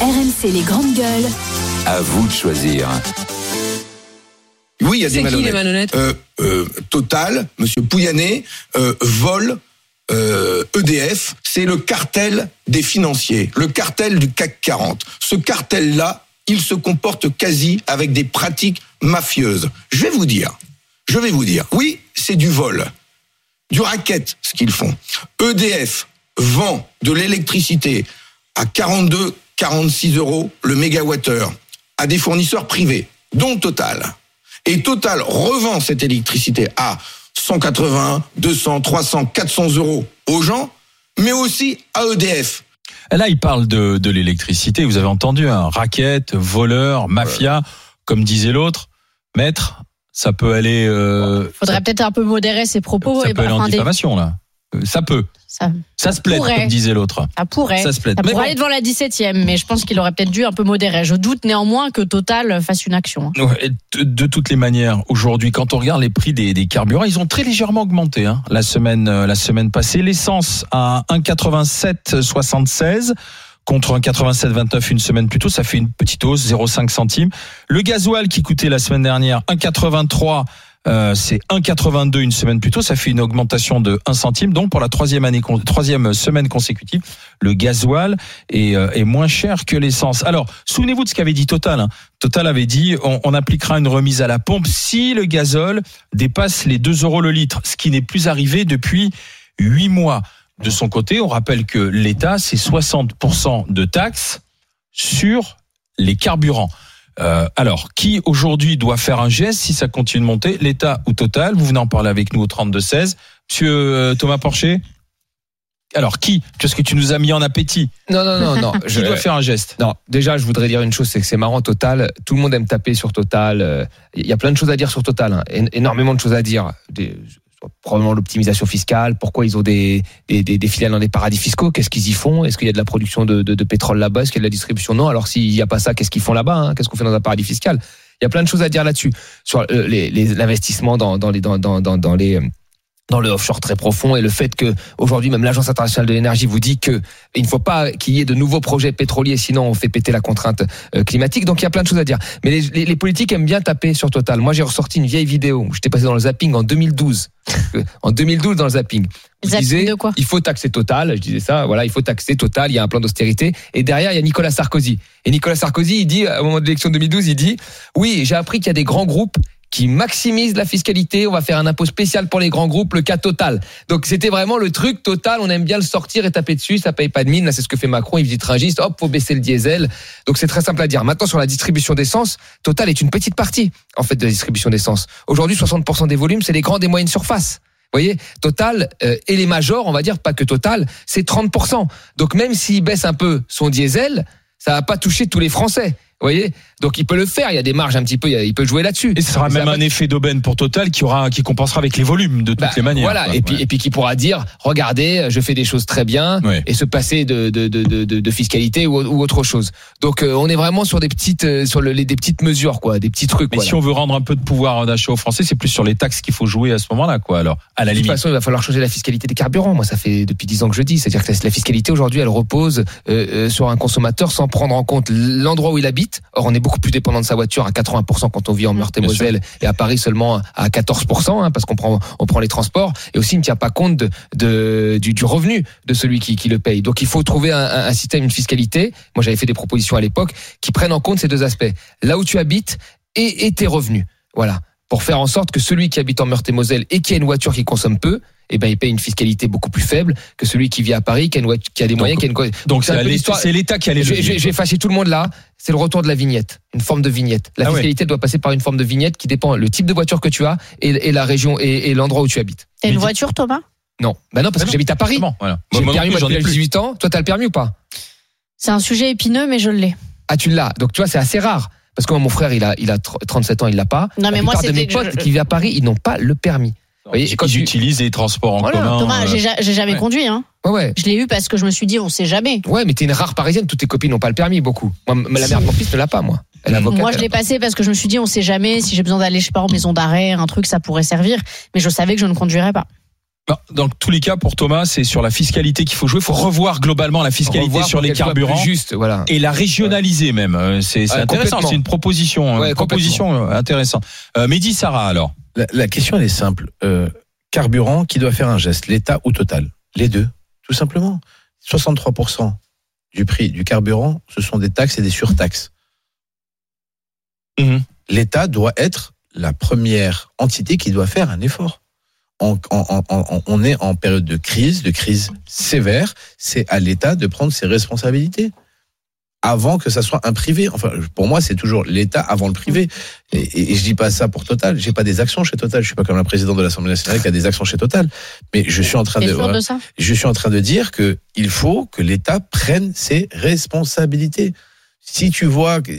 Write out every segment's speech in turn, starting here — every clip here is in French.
RMC les grandes gueules. À vous de choisir. Oui, il y a des C'est qui malhonnêtes. les malhonnêtes Euh, euh, Total, Monsieur Pouyanné, euh, Vol, euh, EDF, c'est le cartel des financiers, le cartel du CAC 40. Ce cartel-là, il se comporte quasi avec des pratiques mafieuses. Je vais vous dire, je vais vous dire, oui, c'est du vol, du racket, ce qu'ils font. EDF vend de l'électricité à 42, 46 euros le mégawattheure à des fournisseurs privés, dont Total. Et Total revend cette électricité à 180, 200, 300, 400 euros aux gens, mais aussi à EDF. Là, il parle de, de l'électricité. Vous avez entendu, un racket, voleur, mafia, comme disait l'autre. Maître, ça peut aller. Euh, Faudrait peut-être un peu modérer ses propos ça et peut aller en des- diffamation là. Ça peut. ça, Ça se plaide, Pourrait. comme disait l'autre. ça pourrait. Ça se plaide. Mais pourrait bon. aller devant la 17e, mais je pense qu'il aurait peut-être dû un peu modérer. Je doute néanmoins que Total fasse une action. hein. De, toutes les manières, aujourd'hui, quand on regarde les prix des, des carburants, ils ont très légèrement augmenté hein, la semaine euh, la semaine passée. L'essence à 1,8776 contre 1,8729 une semaine plus tôt, ça fait une petite hausse, 0,5 centimes. Le gasoil qui coûtait la semaine dernière 1,83 euh, c'est 1,82 une semaine plus tôt, ça fait une augmentation de 1 centime. Donc pour la troisième année, troisième semaine consécutive, le gasoil est, euh, est moins cher que l'essence. Alors souvenez-vous de ce qu'avait dit Total. hein. Total avait dit on, on appliquera une remise à la pompe si le gazole dépasse les 2 euros le litre, ce qui n'est plus arrivé depuis 8 mois. De son côté, on rappelle que l'État, c'est 60% de taxes sur les carburants. Euh, alors, qui aujourd'hui doit faire un geste si ça continue de monter L'État ou Total? Vous venez en parler avec nous au 32-16. Monsieur euh, Thomas Porcher? Alors, qui? Parce que tu nous as mis en appétit. Non, non, non, non. Qui doit faire un geste? Non, déjà, je voudrais dire une chose, c'est que c'est marrant, Total. Tout le monde aime taper sur Total. euh, Il y a plein de choses à dire sur Total, hein, énormément de choses à dire. Des- probablement l'optimisation fiscale. Pourquoi ils ont des, des, filiales dans des paradis fiscaux Qu'est-ce qu'ils y font? Est-ce qu'il y a de la production de, de, pétrole là-bas? Est-ce qu'il y a de la distribution? Non. Alors s'il n'y a pas ça, qu'est-ce qu'ils font là-bas hein? Qu'est-ce qu'on fait dans un paradis fiscal? Il y a plein de choses à dire là-dessus sur euh, les, l'investissement dans, dans les dans, dans, dans, dans les euh, dans le offshore très profond et le fait que aujourd'hui même l'agence internationale de l'énergie vous dit que il ne faut pas qu'il y ait de nouveaux projets pétroliers sinon on fait péter la contrainte euh, climatique. Donc il y a plein de choses à dire. Mais les, les, les politiques aiment bien taper sur Total. Moi j'ai ressorti une vieille vidéo où j'étais passé dans le zapping en 2012 Euh, en 2012 dans le zapping. Je disais il faut taxer Total. Je disais ça voilà il faut taxer Total. Il y a un plan d'austérité. Et derrière il y a Nicolas Sarkozy. Et Nicolas Sarkozy il dit au moment de l'élection de 2012 il dit oui j'ai appris qu'il y a des grands groupes qui maximise la fiscalité. On va faire un impôt spécial pour les grands groupes, le cas Total. Donc c'était vraiment le truc Total. On aime bien le sortir et taper dessus. Ça paye pas de mine. Là, c'est ce que fait Macron. Il visite Rungis. Hop, faut baisser le diesel. Donc c'est très simple à dire. Maintenant sur la distribution d'essence, Total est une petite partie en fait de la distribution d'essence. Aujourd'hui, 60% des volumes, c'est les grandes et moyennes surfaces. Vous voyez, Total euh, et les majors, on va dire pas que Total, c'est 30%. Donc même s'il baisse un peu son diesel, ça va pas toucher tous les Français. Vous voyez? Donc il peut le faire, il y a des marges un petit peu, il peut jouer là-dessus. Et ce sera même un effet d'aubaine pour Total qui aura, qui compensera avec les volumes de toutes Bah, les manières. Voilà, quoi. et puis Ouais. et puis qui pourra dire, regardez, je fais des choses très bien, Ouais. et se passer de de de de, de- fiscalité ou, ou autre chose. Donc euh, on est vraiment sur des petites euh, sur le, les, des petites mesures quoi, des petits trucs. Mais si on veut rendre un peu de pouvoir d'achat aux Français, c'est plus sur les taxes qu'il faut jouer à ce moment-là, quoi. Alors, à la de toute limite. façon, il va falloir changer la fiscalité des carburants. Moi, ça fait depuis dix ans que je dis. C'est-à-dire que la fiscalité aujourd'hui, elle repose euh, euh, sur un consommateur sans prendre en compte l'endroit où il habite. Or, on est beaucoup plus dépendant de sa voiture à 80% quand on vit en Meurthe-et-Moselle et à Paris seulement à 14%, hein, parce qu'on prend on prend les transports. Et aussi, il ne tient pas compte de, de- du, du revenu de celui qui, qui le paye. Donc, il faut trouver un système, une fiscalité. Moi, j'avais fait des propositions à l'époque qui prennent en compte ces deux aspects. Là où tu habites et, et tes revenus. Voilà. Pour faire en sorte que celui qui habite en Meurthe-et-Moselle et qui a une voiture qui consomme peu, eh ben, il paye une fiscalité beaucoup plus faible que celui qui vit à Paris, qui a, une voiture- qui a des Donc- moyens, qui a une... Donc, c'est l'État l'histoire- c'est l'État qui a les vais fâcher tout le monde là. C'est le retour de la vignette, une forme de vignette. La Ah ouais. fiscalité doit passer par une forme de vignette qui dépend le type de voiture que tu as et, et la région et, et l'endroit où tu habites. T'as une voiture, Though Non, bah non parce Ah que non. j'habite à Paris. Voilà. J'ai le permis plus, moi, j'en ai depuis plus. 18 ans. Toi, t'as le permis ou pas? C'est un sujet épineux, mais je l'ai. Ah, tu l'as. Donc tu vois, c'est assez rare. Parce que moi, mon frère, il a, il a tr- 37 ans, il l'a pas. Non, mais la moi, plupart de mes potes je- qui vivent à Paris, ils n'ont pas le permis. Vous voyez, Ils quand tu- utilisent les transports en Voilà. commun. Thomas, euh, j'ai ja- j'ai jamais ouais. conduit. Hein. Ouais, ouais. Je l'ai eu parce que je me suis dit, on sait jamais. Ouais, mais t'es une rare parisienne. Toutes tes copines n'ont pas le permis, beaucoup. Moi, la mère de mon fils ne l'a pas, moi. Elle est avocate. Moi, je l'ai passé parce que je me suis dit, on sait jamais si j'ai besoin d'aller, je sais pas, en maison d'arrêt, un truc, ça pourrait servir. Mais je savais que je ne conduirais pas. Bah, Dans tous les cas, pour Thomas, c'est sur la fiscalité qu'il faut jouer. Il faut revoir globalement la fiscalité Revoir sur les carburants. juste, voilà. Et la régionaliser même, Euh, c'est Ouais, intéressant. C'est une proposition, euh, Ouais, une proposition intéressante. Euh, Mehdi Sarah alors. La, la question, elle est simple. Euh, carburant, qui doit faire un geste L'État ou Total? Les deux, tout simplement. 63% du prix du carburant, ce sont des taxes et des surtaxes. Mhm. L'État doit être la première entité qui doit faire un effort. On est en période de crise, de crise sévère. C'est à l'État de prendre ses responsabilités avant que ça soit un privé. Enfin, pour moi, c'est toujours l'État avant le privé. Et, et, et je dis pas ça pour Total. J'ai pas des actions chez Total. Je suis pas comme la présidente de l'Assemblée nationale qui a des actions chez Total. Mais je suis en train de, sûr voilà. de ça? Je suis en train de dire que il faut que l'État prenne ses responsabilités. Si tu vois que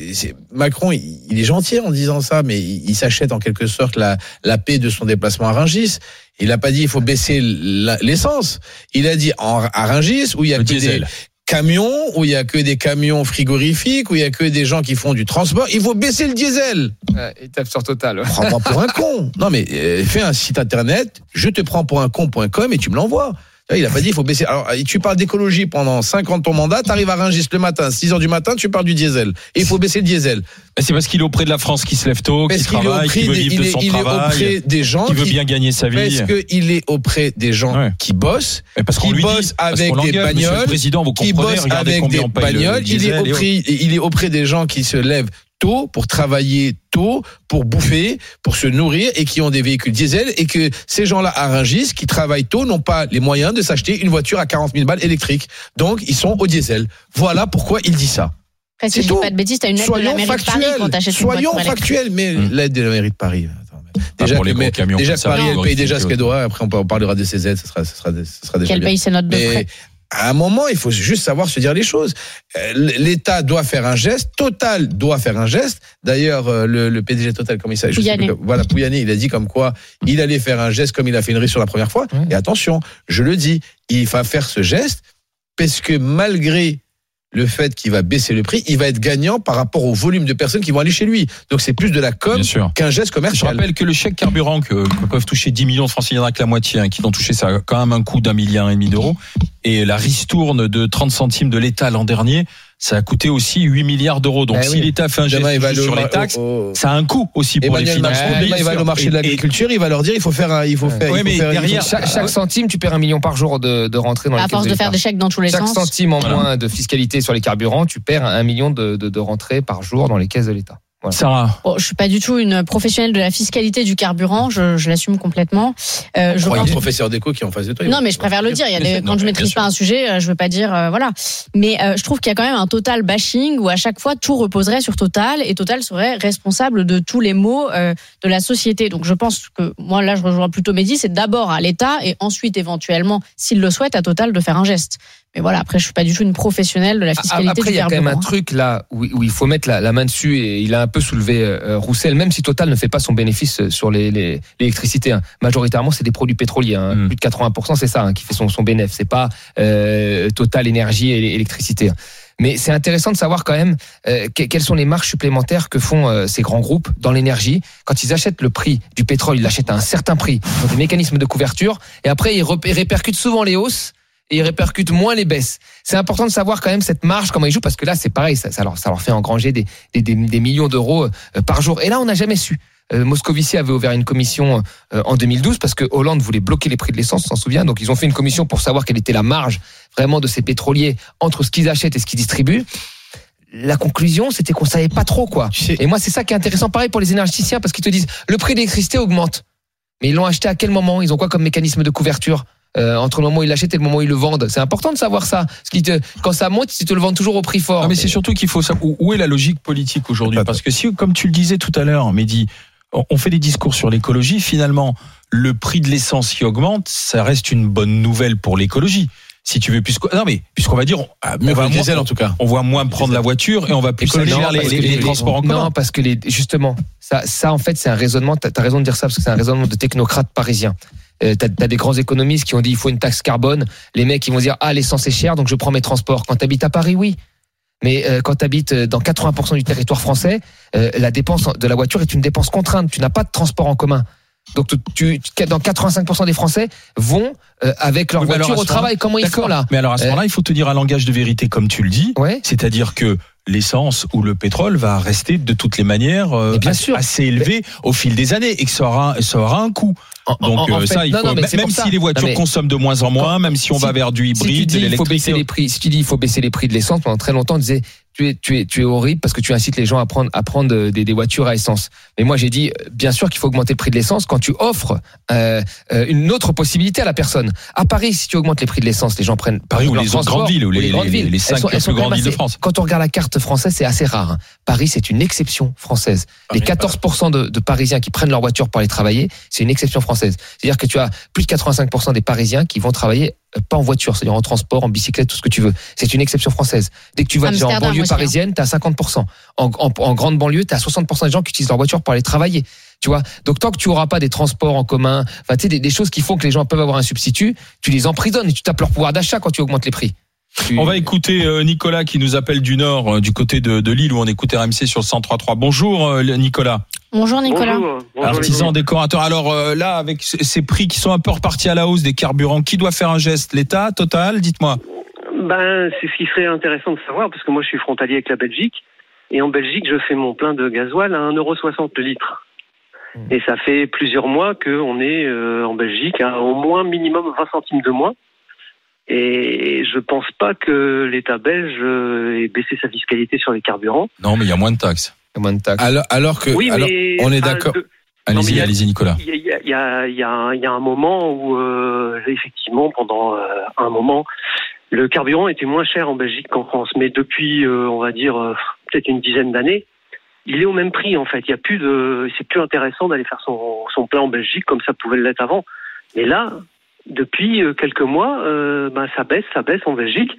Macron, il, il est gentil en disant ça, mais il, il s'achète en quelque sorte la, la paix de son déplacement à Rungis. Il n'a pas dit il faut baisser l'essence. Il a dit en, à Rungis où il y a Le que des, diesel. Camions, où il y a que des camions frigorifiques, où il y a que des gens qui font du transport. Il faut baisser le diesel. Ouais, tape sur Total. ouais. Prends-moi pour un con. Non mais euh, fais un site internet, je te prends pour un con.com et tu me l'envoies. Là, Il a pas dit il faut baisser. Alors tu parles d'écologie pendant 5 ans de ton mandat, t'arrives à Rungis le matin, 6 heures du matin, tu parles du diesel. Et il faut baisser le diesel. Mais C'est parce qu'il est auprès de la France qui se lève tôt, qui Parce qu'il est travaille, auprès qui veut des, vivre de son travail, des gens qui veut bien gagner sa vie. parce qu'il est auprès des gens qui bossent, qui lui bosse dit, parce avec des bagnoles, qui comprenez, bosse regardez avec des bagnoles. Il est auprès des gens qui se lèvent tôt pour travailler tôt, pour bouffer, pour se nourrir et qui ont des véhicules diesel et que ces gens-là à Rungis qui travaillent tôt n'ont pas les moyens de s'acheter une voiture à 40 000 balles électrique. Donc ils sont au diesel. Voilà pourquoi il dit ça. Après, si C'est je dis tout. pas de bêtises, t'as une aide de la Soyons mairie de Paris factuels. quand t'achètes une Soyons factuels. Mais Hum. l'aide de la mairie de Paris. Déjà pour que, les mais- camions déjà ça, Paris elle paye déjà ce qu'elle doit. Après on parlera des CZ, ça sera, ça sera, ça sera déjà Qu'elle paye ses notes de. À un moment, il faut juste savoir se dire les choses. Euh, L'État doit faire un geste, Total doit faire un geste. D'ailleurs, euh, le, le PDG Total, comme il voilà, Pouyanné, il a dit comme quoi il allait faire un geste comme il a fait une riche sur la première fois. Ouais. Et attention, je le dis, il va faire ce geste parce que malgré le fait qu'il va baisser le prix, il va être gagnant par rapport au volume de personnes qui vont aller chez lui. Donc c'est plus de la com qu'un geste Je commercial. rappelle que le chèque carburant que, que peuvent toucher 10 millions de Français, il y en a que la moitié hein, qui l'ont touché, ça a quand même un coût d'un milliard et demi d'euros. Et la ristourne de 30 centimes de l'État l'an dernier, ça a coûté aussi 8 milliards d'euros. Donc Eh si oui. l'État fait un geste Demain, il va juste aller sur les taxes, ça a un coût aussi pour les finances publiques. demain, il va aller au marché de l'agriculture, il va leur dire il faut faire, un- il faut faire. Ouais, il faut mais faire- il faut- derrière, Chaque, chaque centime, tu perds un million par jour de, de rentrée dans les À caisses force de l'État. faire des chèques dans tous les Chaque sens. centime en Voilà. moins de fiscalité sur les carburants, tu perds un million de, de, de rentrées par jour dans les caisses de l'État. Voilà. Sarah, Bon, je suis pas du tout une professionnelle de la fiscalité du carburant, je, je l'assume complètement. Euh, je Il y a pense un professeur d'éco qui est en face de toi. Non, mais je préfère le dire. Il y a des, quand non, je maîtrise pas un sujet, euh, je veux pas dire euh, voilà. Mais euh, je trouve qu'il y a quand même un total bashing où à chaque fois tout reposerait sur Total et Total serait responsable de tous les maux euh, de la société. Donc je pense que moi là je rejoins plutôt Mehdi, c'est d'abord à l'État et ensuite éventuellement s'il le souhaite à Total de faire un geste. Mais voilà, après je suis pas du tout une professionnelle de la fiscalité Après, il y a quand même un truc là où, où il faut mettre la, la main dessus et il a un peu soulevé euh, Roussel, même si Total ne fait pas son bénéfice euh, sur les- les- l'électricité. hein. Majoritairement, c'est des produits pétroliers. hein. Mm. Plus de 80%, c'est ça hein, qui fait son, son bénéfice. C'est pas euh, Total énergie et l'électricité. hein. Mais c'est intéressant de savoir quand même euh, que- quelles sont les marges supplémentaires que font euh, ces grands groupes dans l'énergie. Quand ils achètent le prix du pétrole, ils l'achètent à un certain prix. Ont des mécanismes de couverture et après ils répercutent souvent les hausses et ils répercutent moins les baisses. C'est important de savoir quand même cette marge, comment ils jouent, parce que là, c'est pareil, ça, ça, leur, ça leur fait engranger des, des, des, des millions d'euros euh, par jour. Et là, on n'a jamais su. Euh, Moscovici avait ouvert une commission euh, en 2012 parce que Hollande voulait bloquer les prix de l'essence, on s'en souvient. Donc, ils ont fait une commission pour savoir quelle était la marge vraiment de ces pétroliers entre ce qu'ils achètent et ce qu'ils distribuent. La conclusion, c'était qu'on savait pas trop quoi. Et moi, c'est ça qui est intéressant, pareil pour les énergéticiens, parce qu'ils te disent le prix de l'électricité augmente. Mais ils l'ont acheté à quel moment? Ils ont quoi comme mécanisme de couverture? Euh, entre le moment où ils l'achètent et le moment où ils le vendent C'est important de savoir ça. Parce te, quand ça monte, ils te le vendent toujours au prix fort. Ah, mais c'est surtout qu'il faut savoir où, est la logique politique aujourd'hui? Parce que si, comme tu le disais tout à l'heure, Mehdi, on fait des discours sur l'écologie, finalement, le prix de l'essence qui augmente, ça reste une bonne nouvelle pour l'écologie. Si tu veux, puisqu'on, non mais, puisqu'on va dire, on, ah, Mais on va moins- en tout cas. on va moins prendre la voiture et on va plus aller Non, vers les, transports en commun. Non, parce que les, justement, ça, ça en fait, c'est un raisonnement. T'as as raison de dire ça parce que c'est un raisonnement de technocrates parisiens. Euh, T'as as des grands économistes qui ont dit il faut une taxe carbone. Les mecs, ils vont dire ah l'essence est chère, donc je prends mes transports. Quand t'habites à Paris, oui. Mais euh, quand tu habites dans 80% du territoire français, euh, la dépense de la voiture est une dépense contrainte. Tu n'as pas de transport en commun. Donc tu, tu- dans 85% des Français vont euh, avec leur Oui, voiture au travail. Comment ils font là Mais alors à ce Euh, moment-là, il faut tenir un langage de vérité comme tu le dis. Ouais. C'est-à-dire que l'essence ou le pétrole va rester de toutes les manières euh, bien assez, sûr. assez élevé au fil des années et que ça aura, ça aura un coût. Donc en- en euh, fait- ça, il faut, non, même ça. si les voitures Non, consomment de moins en moins, même si on si- va vers du si tu hybride, dis de il faut baisser l'électricité. les prix, si tu dis il faut baisser les prix de l'essence, pendant très longtemps on disait tu es tu es tu es horrible parce que tu incites les gens à prendre à prendre euh, des, des voitures à essence. Mais moi j'ai dit euh, bien sûr qu'il faut augmenter le prix de l'essence quand tu offres euh, euh, une autre possibilité à la personne. À Paris, si tu augmentes les prix de l'essence, les gens prennent Paris ou les autres grandes villes, ou les- grandes les- villes. les cinq Elles sont- plus elles sont grandes villes de France. Quand on regarde la carte française, c'est assez rare. hein. Paris, c'est une exception française. Les 14% de, de Parisiens qui prennent leur voiture pour aller travailler, c'est une exception française. C'est-à-dire que tu as plus de 85% des Parisiens qui vont travailler pas en voiture, c'est-à-dire en transport, en bicyclette, tout ce que tu veux. C'est une exception française. Dès que tu vas déjà en banlieue parisienne, tu as 50%. En, en, en grande banlieue, tu as 60% des gens qui utilisent leur voiture pour aller travailler. Tu vois? Donc tant que tu auras pas des transports en commun, enfin tu sais des, des choses qui font que les gens peuvent avoir un substitut, tu les emprisonnes et tu tapes leur pouvoir d'achat quand tu augmentes les prix. On va écouter euh, Nicolas qui nous appelle du Nord, euh, du côté de, de Lille où on écoute RMC sur le 103.3. Bonjour euh, Bonjour Nicolas, Nicolas. Bonjour, bonjour les artisan décorateur. Alors euh, là, avec ces prix qui sont un peu repartis à la hausse des carburants, qui doit faire un geste? L'État Total? Dites-moi. Ben, c'est ce qui serait intéressant de savoir, parce que moi je suis frontalier avec la Belgique, et en Belgique je fais mon plein de gasoil à 1,60€ le litre. Et ça fait plusieurs mois qu'on est euh, en Belgique à au moins minimum 20 centimes de moins. Et je pense pas que l'État belge euh, ait baissé sa fiscalité sur les carburants. Non, mais il y a moins de taxes. moins de taxes. Alors, alors que, Oui, alors, mais on est d'accord. de- Allez-y, allez-y Nicolas. Il y a, il y a- il y a- il y a un- il y a un moment où, euh, effectivement, pendant euh, un moment, le carburant était moins cher en Belgique qu'en France. Mais depuis, euh, on va dire, euh, peut-être une dizaine d'années, il est au même prix, en fait. Il y a plus de, c'est plus intéressant d'aller faire son, son plein en Belgique comme ça pouvait l'être avant. Mais là, depuis euh, quelques mois, euh, ben, ça baisse, ça baisse en Belgique.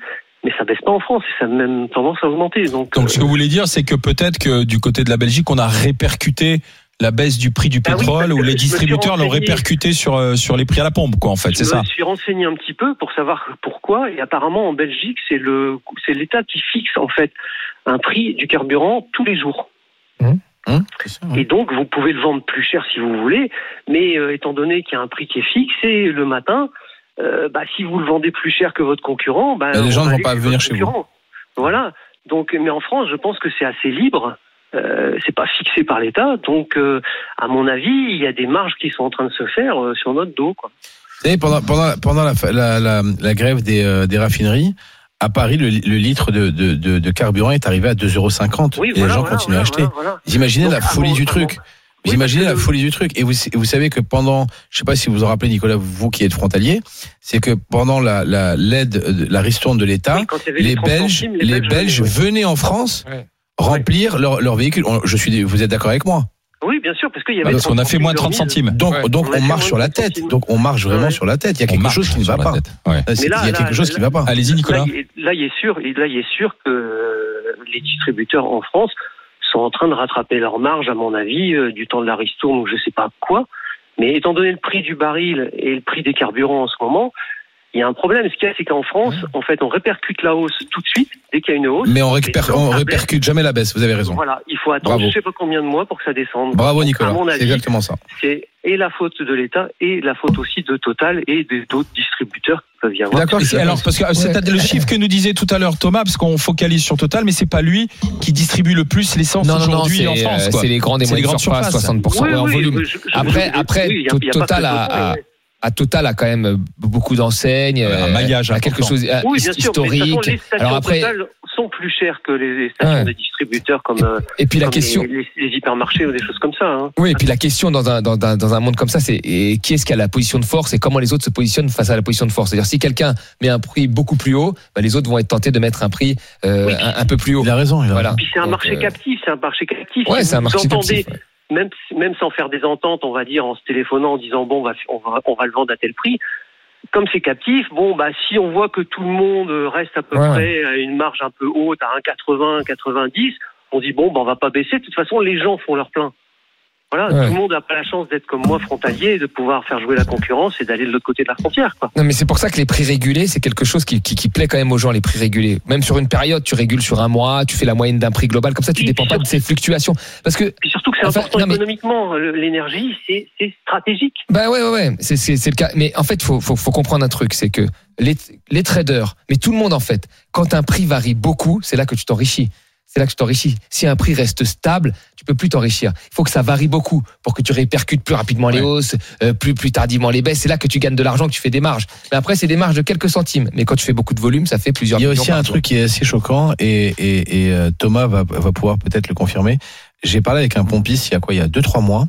Mais ça baisse pas en France, et ça a même tendance à augmenter. Donc, Donc ce que euh, vous voulez dire, c'est que peut-être que du côté de la Belgique, on a répercuté la baisse du prix du Ah oui, pétrole ou les je distributeurs l'ont répercuté sur euh, sur les prix à la pompe, quoi. En fait, c'est je ça? me suis renseigné un petit peu pour savoir pourquoi. Et apparemment, en Belgique, c'est le, c'est l'État qui fixe en fait un prix du carburant tous les jours. Hein, ça, ouais. Et donc, vous pouvez le vendre plus cher si vous voulez, mais euh, étant donné qu'il y a un prix qui est fixé le matin, euh, bah, si vous le vendez plus cher que votre concurrent, bah, les gens ne vont pas venir chez vous. Voilà. Donc, mais en France, je pense que c'est assez libre. Euh, c'est pas fixé par l'État, donc euh, à mon avis, il y a des marges qui sont en train de se faire sur notre dos. Quoi. Vous savez, pendant, pendant, pendant la, la, la, la grève des, des raffineries, à Paris, le, le litre de, de, de, de carburant est arrivé à 2,50 Oui, et voilà, les gens voilà, continuent à acheter. Vous imaginez Donc, la à folie du à truc. Vous Oui, imaginez la folie du truc. Et vous, vous savez que pendant, je sais pas si vous vous en rappelez, Nicolas, vous qui êtes frontalier, c'est que pendant la, la, l'aide, euh, la ristourne de l'État, Oui, les 30 Belges, centimes, les Belges venaient, en France Ouais. remplir leur, leur véhicule. Je suis, vous êtes d'accord avec moi? Oui, bien sûr, parce qu'il y avait. Parce qu'on a 30 fait moins de 30 centimes. Donc, Ouais. donc On marche sur la 30 tête. centimes. Donc on marche vraiment Ouais. sur la tête. Il y a quelque chose qui ne va pas. Ouais. Là, Il y a là, quelque chose là, qui ne va pas. Allez-y Nicolas. Là, il- là, il est sûr, là, il est sûr que euh, les distributeurs en France sont en train de rattraper leur marge, à mon avis, euh, du temps de la ristourne ou je sais pas quoi. Mais étant donné le prix du baril et le prix des carburants en ce moment, il y a un problème. Ce qu'il y a, c'est qu'en France, en fait, on répercute la hausse tout de suite dès qu'il y a une hausse. Mais on, récupère, répercute jamais la baisse. Vous avez raison. Voilà, il faut attendre Bravo. je sais pas combien de mois pour que ça descende. Bravo Nicolas. C'est exactement ça. c'est et la faute de l'État et la faute aussi de Total et des- d'autres distributeurs qui peuvent y avoir. D'accord. Alors, parce que c'est le chiffre que nous disait tout à l'heure Thomas, parce qu'on focalise sur Total, mais c'est pas lui qui distribue le plus l'essence Non, non, non, aujourd'hui c'est en France. euh, quoi. c'est les grandes et C'est les moyennes grandes surfaces, surfaces. 60% Oui, en oui, volume. je- je- Après- je- après, oui, y a- Total a-. À Total a quand même beaucoup d'enseignes, un euh, maillage a quelque chose euh, Oui, bien sûr. Mais de toute façon, historique. les stations Alors après, Total sont plus chères que les stations Ouais. des distributeurs comme, euh, et puis la comme question, les, les- les hypermarchés ou des choses comme ça. hein. oui, et puis la question dans un dans, un- dans un monde comme ça, c'est qui est-ce qui a la position de force et comment les autres se positionnent face à la position de force? C'est-à-dire si quelqu'un met un prix beaucoup plus haut, bah, les autres vont être tentés de mettre un prix euh, Oui. un, un peu plus haut. Il a raison. Il a Voilà. raison. Puis c'est un Donc, marché euh, captif, c'est un marché captif. Ouais, Si c'est un marché entendez, captif. ouais. Même, même sans faire des ententes, on va dire, en se téléphonant, en disant bon, on va, on va, on va le vendre à tel prix. Comme c'est captif, bon, bah, si on voit que tout le monde reste à peu Ouais. près à une marge un peu haute, à 1,80, 1,90, on dit bon, bah, on va pas baisser. De toute façon, les gens font leur plein. Voilà, Ouais. tout le monde n'a pas la chance d'être comme moi frontalier et de pouvoir faire jouer la concurrence et d'aller de l'autre côté de la frontière. Quoi. Non, mais c'est pour ça que les prix régulés, c'est quelque chose qui, qui, qui plaît quand même aux gens, les prix régulés. Même sur une période, tu régules sur un mois, tu fais la moyenne d'un prix global, comme ça, tu Et dépends pas de ces fluctuations. Parce que, Puis surtout que c'est Enfin, important non, mais- économiquement. L'énergie, c'est stratégique. bah ouais, ouais, ouais, c'est, le cas. Mais en fait, faut, faut, faut comprendre un truc, c'est que les, les traders, mais tout le monde en fait, quand un prix varie beaucoup, c'est là que tu t'enrichis. C'est là que tu t'enrichis. Si un prix reste stable, tu peux plus t'enrichir. Il faut que ça varie beaucoup pour que tu répercutes plus rapidement les Ouais. hausses, euh, plus plus tardivement les baisses. C'est là que tu gagnes de l'argent, que tu fais des marges. Mais après, c'est des marges de quelques centimes. Mais quand tu fais beaucoup de volume, ça fait plusieurs. Il y a aussi un jour. truc qui est assez choquant et, et, et euh, Thomas va, va pouvoir peut-être le confirmer. J'ai parlé avec un pompiste il y a quoi? Il y a deux trois mois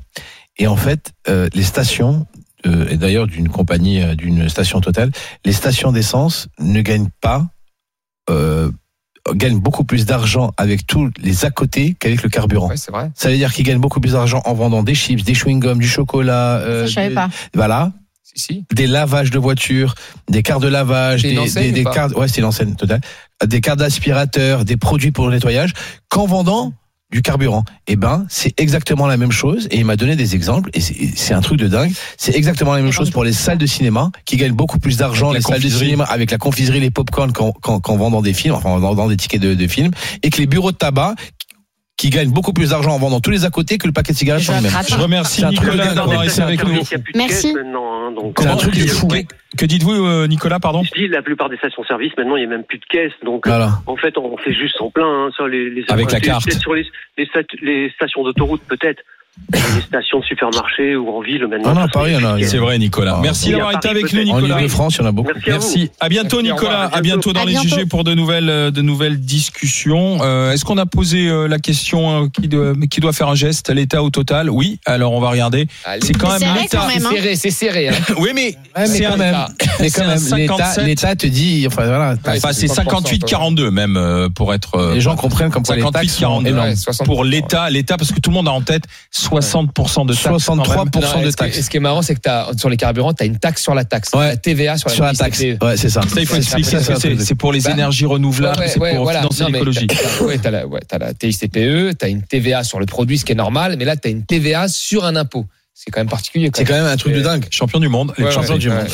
et en fait euh, les stations euh, et d'ailleurs d'une compagnie euh, d'une station totale, les stations d'essence ne gagnent pas euh, gagnent beaucoup plus d'argent avec tous les à côté qu'avec le carburant. Ouais, c'est vrai. Ça veut dire qu'ils gagnent beaucoup plus d'argent en vendant des chips, des chewing-gums, du chocolat, Ça, euh, je savais des- pas. voilà, Si, si. des lavages de voitures, des cartes de lavage, des, des, ou des pas cartes, ouais, c'est une enseigne totale, des cartes d'aspirateur, des produits pour le nettoyage, qu'en vendant du carburant. Eh ben, c'est exactement la même chose. Et il m'a donné des exemples. Et c'est un truc de dingue. C'est exactement la même chose pour les salles de cinéma qui gagnent beaucoup plus d'argent, Avec les la salles de confiserie. cinéma avec la confiserie, les popcorn qu'en qu'en vendant des films, enfin en vendant des tickets de, de films, et que les bureaux de tabac qui gagnent beaucoup plus d'argent en vendant tous les à côté que le paquet de cigarettes Je. Je remercie C'est un truc de Nicolas d'avoir été avec nous. Merci. hein, C'est un truc de a- fou. Que dites-vous, euh, Nicolas, pardon Je dis, la plupart des stations-service, maintenant, il n'y a même plus de caisse. Donc, euh, Voilà. en fait, on fait juste son plein hein, sur les, les Avec la carte. Sur les, les stations d'autoroute, peut-être. Les stations de supermarché ou en ville maintenant. Ah non, ça, Paris, il y en a. C'est vrai, Nicolas. Ah. Merci à d'avoir été avec nous, peut-être. En Nicolas. Ile-de-France, il y en a beaucoup. Merci à. Merci. À bientôt, Merci, Nicolas. À bientôt dans À les bientôt. Pour de nouvelles, euh, de nouvelles discussions. Euh, Est-ce qu'on a posé euh, la question euh, qui, doit, qui doit faire un geste, l'État au total? Oui. Alors on va regarder. C'est quand même serré l'État. même, C'est hein. serré, c'est serré. Hein. Oui, mais Ouais, mais c'est quand un- même, mais c'est quand même, l'État, 57. l'État te dit, enfin voilà, Enfin, c'est 50%, 58-42 même euh, pour être. euh, les gens comprennent comme quoi les 58, taxes sont 42. énormes. Ouais, 60%. pour l'État, l'État parce que tout le monde a en tête 60% de taxes. quand même. 63% Non, de et ce qui- taxes. et ce qui est marrant, c'est que t'as, sur les carburants, tu as une taxe sur la taxe. Ouais. La TVA sur la, Sur la taxe. Ouais, c'est ça. Ça, il faut expliquer c'est pour les Bah, énergies renouvelables, Ouais, c'est pour voilà. financer l'écologie. Ouais, t'as la, ouais, la TICPE, t'as une TVA sur le produit, ce qui est normal, mais là, t'as une TVA sur un impôt. C'est quand même particulier. C'est quand même un truc de dingue. Champion du monde. Ouais, ouais, du ouais. monde.